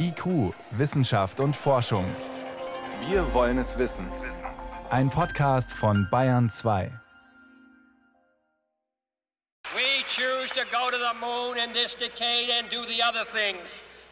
IQ, Wissenschaft und Forschung. Wir wollen es wissen. Ein Podcast von Bayern 2. We choose to go to the moon in this decade and do the other things,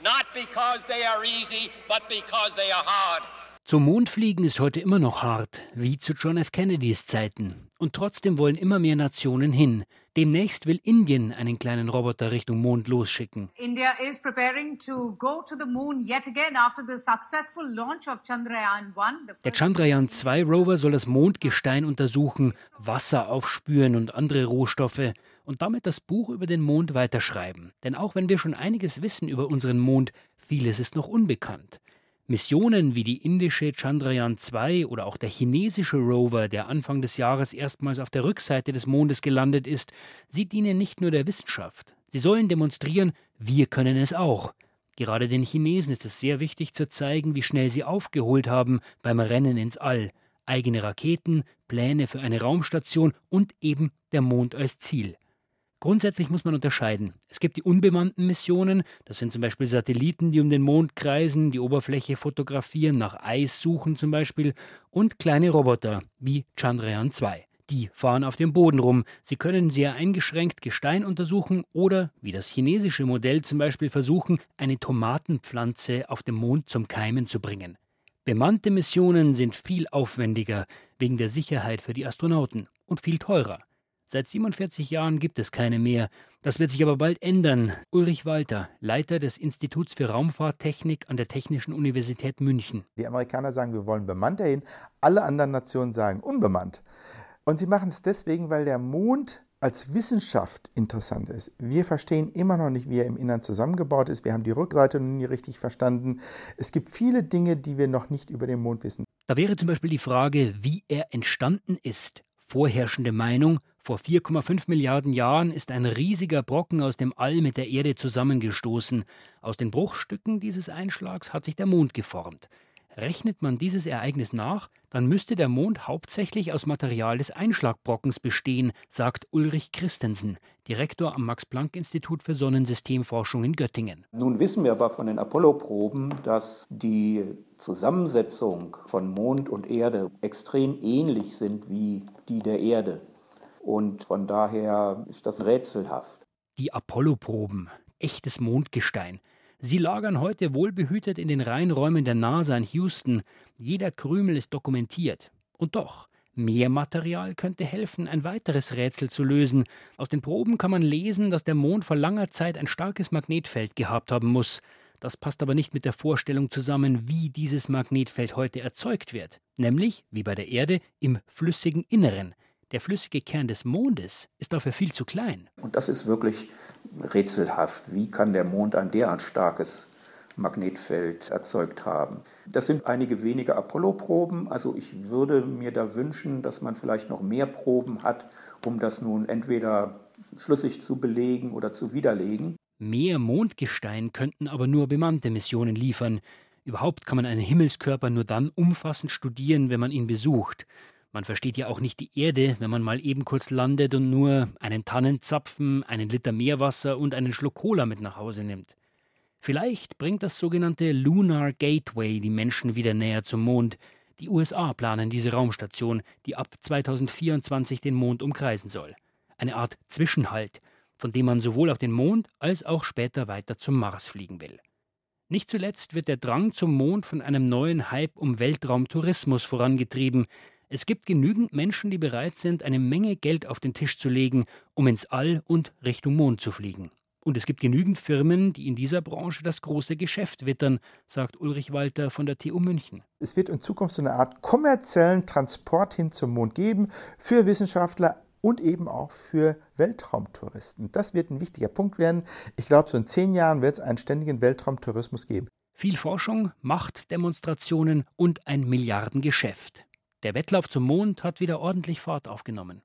not because they are easy, but because they are hard. Zum Mond fliegen ist heute immer noch hart, wie zu John F. Kennedys Zeiten. Und trotzdem wollen immer mehr Nationen hin. Demnächst will Indien einen kleinen Roboter Richtung Mond losschicken. India is preparing to go to the moon yet again after the successful launch of Chandrayaan 1. Der Chandrayaan 2 Rover soll das Mondgestein untersuchen, Wasser aufspüren und andere Rohstoffe und damit das Buch über den Mond weiterschreiben. Denn auch wenn wir schon einiges wissen über unseren Mond, vieles ist noch unbekannt. Missionen wie die indische Chandrayaan 2 oder auch der chinesische Rover, der Anfang des Jahres erstmals auf der Rückseite des Mondes gelandet ist, sie dienen nicht nur der Wissenschaft. Sie sollen demonstrieren, wir können es auch. Gerade den Chinesen ist es sehr wichtig zu zeigen, wie schnell sie aufgeholt haben beim Rennen ins All. Eigene Raketen, Pläne für eine Raumstation und eben der Mond als Ziel. Grundsätzlich muss man unterscheiden. Es gibt die unbemannten Missionen, das sind zum Beispiel Satelliten, die um den Mond kreisen, die Oberfläche fotografieren, nach Eis suchen zum Beispiel, und kleine Roboter wie Chandrayaan 2. Die fahren auf dem Boden rum. Sie können sehr eingeschränkt Gestein untersuchen oder, wie das chinesische Modell zum Beispiel, versuchen, eine Tomatenpflanze auf dem Mond zum Keimen zu bringen. Bemannte Missionen sind viel aufwendiger wegen der Sicherheit für die Astronauten und viel teurer. Seit 47 Jahren gibt es keine mehr. Das wird sich aber bald ändern. Ulrich Walter, Leiter des Instituts für Raumfahrttechnik an der Technischen Universität München. Die Amerikaner sagen, wir wollen bemannt dahin. Alle anderen Nationen sagen unbemannt. Und sie machen es deswegen, weil der Mond als Wissenschaft interessant ist. Wir verstehen immer noch nicht, wie er im Innern zusammengebaut ist. Wir haben die Rückseite noch nie richtig verstanden. Es gibt viele Dinge, die wir noch nicht über den Mond wissen. Da wäre zum Beispiel die Frage, wie er entstanden ist. Vorherrschende Meinung, vor 4,5 Milliarden Jahren ist ein riesiger Brocken aus dem All mit der Erde zusammengestoßen. Aus den Bruchstücken dieses Einschlags hat sich der Mond geformt. Rechnet man dieses Ereignis nach, dann müsste der Mond hauptsächlich aus Material des Einschlagbrockens bestehen, sagt Ulrich Christensen, Direktor am Max-Planck-Institut für Sonnensystemforschung in Göttingen. Nun wissen wir aber von den Apollo-Proben, dass die Zusammensetzung von Mond und Erde extrem ähnlich sind wie die der Erde. Und von daher ist das rätselhaft. Die Apollo-Proben, echtes Mondgestein. Sie lagern heute wohlbehütet in den Reinräumen der NASA in Houston. Jeder Krümel ist dokumentiert. Und doch, mehr Material könnte helfen, ein weiteres Rätsel zu lösen. Aus den Proben kann man lesen, dass der Mond vor langer Zeit ein starkes Magnetfeld gehabt haben muss. Das passt aber nicht mit der Vorstellung zusammen, wie dieses Magnetfeld heute erzeugt wird. Nämlich, wie bei der Erde, im flüssigen Inneren. Der flüssige Kern des Mondes ist dafür viel zu klein. Und das ist wirklich rätselhaft. Wie kann der Mond ein derart starkes Magnetfeld erzeugt haben? Das sind einige wenige Apollo-Proben. Also ich würde mir da wünschen, dass man vielleicht noch mehr Proben hat, um das nun entweder schlüssig zu belegen oder zu widerlegen. Mehr Mondgestein könnten aber nur bemannte Missionen liefern. Überhaupt kann man einen Himmelskörper nur dann umfassend studieren, wenn man ihn besucht. Man versteht ja auch nicht die Erde, wenn man mal eben kurz landet und nur einen Tannenzapfen, einen Liter Meerwasser und einen Schluck Cola mit nach Hause nimmt. Vielleicht bringt das sogenannte Lunar Gateway die Menschen wieder näher zum Mond. Die USA planen diese Raumstation, die ab 2024 den Mond umkreisen soll. Eine Art Zwischenhalt, von dem man sowohl auf den Mond als auch später weiter zum Mars fliegen will. Nicht zuletzt wird der Drang zum Mond von einem neuen Hype um Weltraumtourismus vorangetrieben, es gibt genügend Menschen, die bereit sind, eine Menge Geld auf den Tisch zu legen, um ins All und Richtung Mond zu fliegen. Und es gibt genügend Firmen, die in dieser Branche das große Geschäft wittern, sagt Ulrich Walter von der TU München. Es wird in Zukunft so eine Art kommerziellen Transport hin zum Mond geben für Wissenschaftler und eben auch für Weltraumtouristen. Das wird ein wichtiger Punkt werden. Ich glaube, so in zehn Jahren wird es einen ständigen Weltraumtourismus geben. Viel Forschung, Machtdemonstrationen und ein Milliardengeschäft. Der Wettlauf zum Mond hat wieder ordentlich Fahrt aufgenommen.